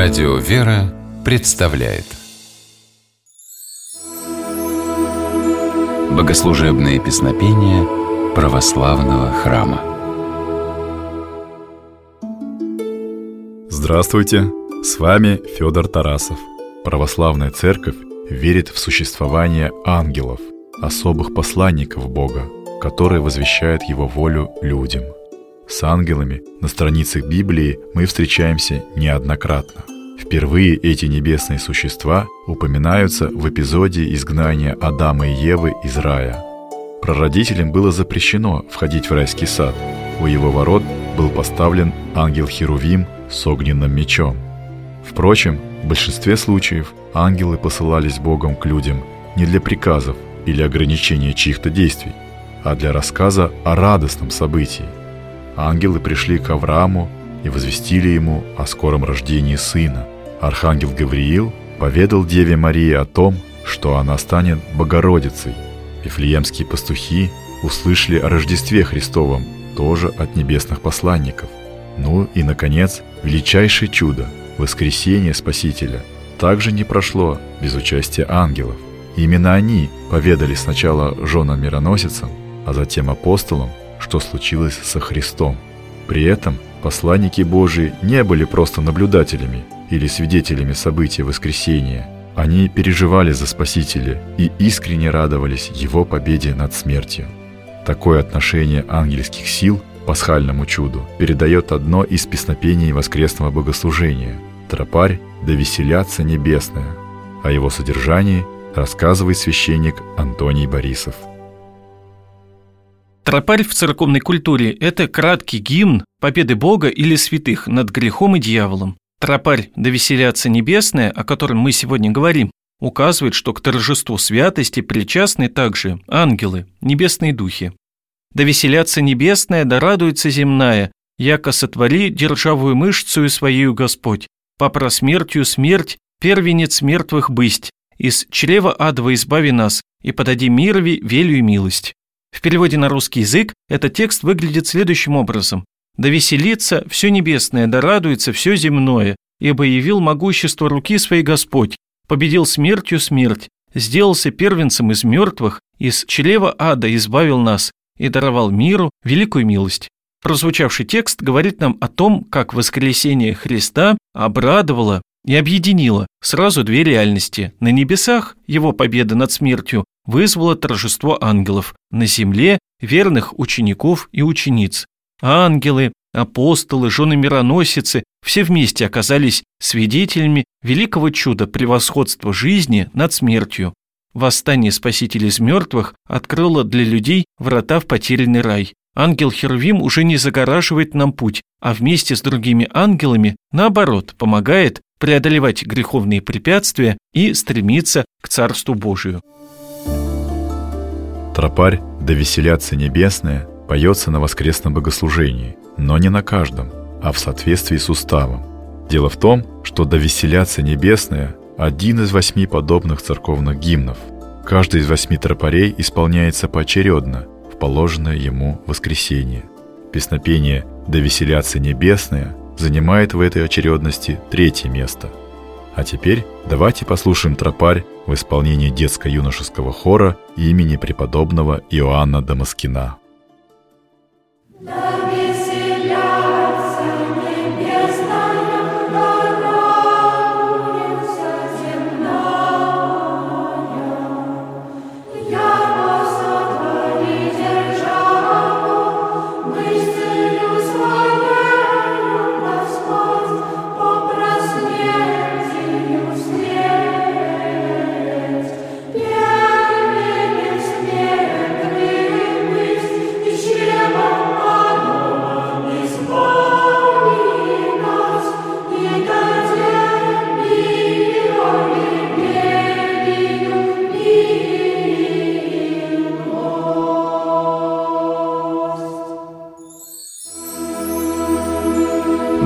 Радио «Вера» представляет Богослужебные песнопения православного храма Здравствуйте! С вами Федор Тарасов. Православная Церковь верит в существование ангелов, особых посланников Бога, которые возвещают Его волю людям – с ангелами на страницах Библии мы встречаемся неоднократно. Впервые эти небесные существа упоминаются в эпизоде изгнания Адама и Евы из рая. Прародителям было запрещено входить в райский сад. У его ворот был поставлен ангел Херувим с огненным мечом. Впрочем, в большинстве случаев ангелы посылались Богом к людям не для приказов или ограничения чьих-то действий, а для рассказа о радостном событии – ангелы пришли к Аврааму и возвестили ему о скором рождении сына. Архангел Гавриил поведал Деве Марии о том, что она станет Богородицей. Вифлеемские пастухи услышали о Рождестве Христовом, тоже от небесных посланников. Ну и, наконец, величайшее чудо – воскресение Спасителя – также не прошло без участия ангелов. Именно они поведали сначала женам-мироносицам, а затем апостолам что случилось со Христом. При этом посланники Божии не были просто наблюдателями или свидетелями события воскресения. Они переживали за Спасителя и искренне радовались Его победе над смертью. Такое отношение ангельских сил к пасхальному чуду передает одно из песнопений воскресного богослужения «Тропарь да веселятся небесное», о его содержании рассказывает священник Антоний Борисов. Тропарь в церковной культуре – это краткий гимн победы Бога или святых над грехом и дьяволом. Тропарь «Да веселятся небесное», о котором мы сегодня говорим, указывает, что к торжеству святости причастны также ангелы, небесные духи. «Да веселятся небесное, да радуется земная, яко сотвори державую мышцу своею Господь, попра смертью смерть, первенец мертвых бысть, из чрева адова избави нас, и подади мирови велю и милость». В переводе на русский язык этот текст выглядит следующим образом. «Да веселится все небесное, да радуется все земное, ибо явил могущество руки своей Господь, победил смертью смерть, сделался первенцем из мертвых, из чрева ада избавил нас и даровал миру великую милость». Прозвучавший текст говорит нам о том, как воскресение Христа обрадовало и объединило сразу две реальности. На небесах его победа над смертью вызвало торжество ангелов, на земле верных учеников и учениц. Ангелы, апостолы, жены мироносицы все вместе оказались свидетелями великого чуда превосходства жизни над смертью. Восстание Спасителя из мертвых открыло для людей врата в потерянный рай. Ангел Херувим уже не загораживает нам путь, а вместе с другими ангелами, наоборот, помогает преодолевать греховные препятствия и стремиться к Царству Божию. Тропарь «Да веселятся небесное» поется на воскресном богослужении, но не на каждом, а в соответствии с уставом. Дело в том, что «Да веселятся небесное» – один из восьми подобных церковных гимнов. Каждый из восьми тропарей исполняется поочередно в положенное ему воскресенье. Песнопение «Да веселятся небесное» занимает в этой очередности третье место – а теперь давайте послушаем тропарь в исполнении детско-юношеского хора имени преподобного Иоанна Дамаскина.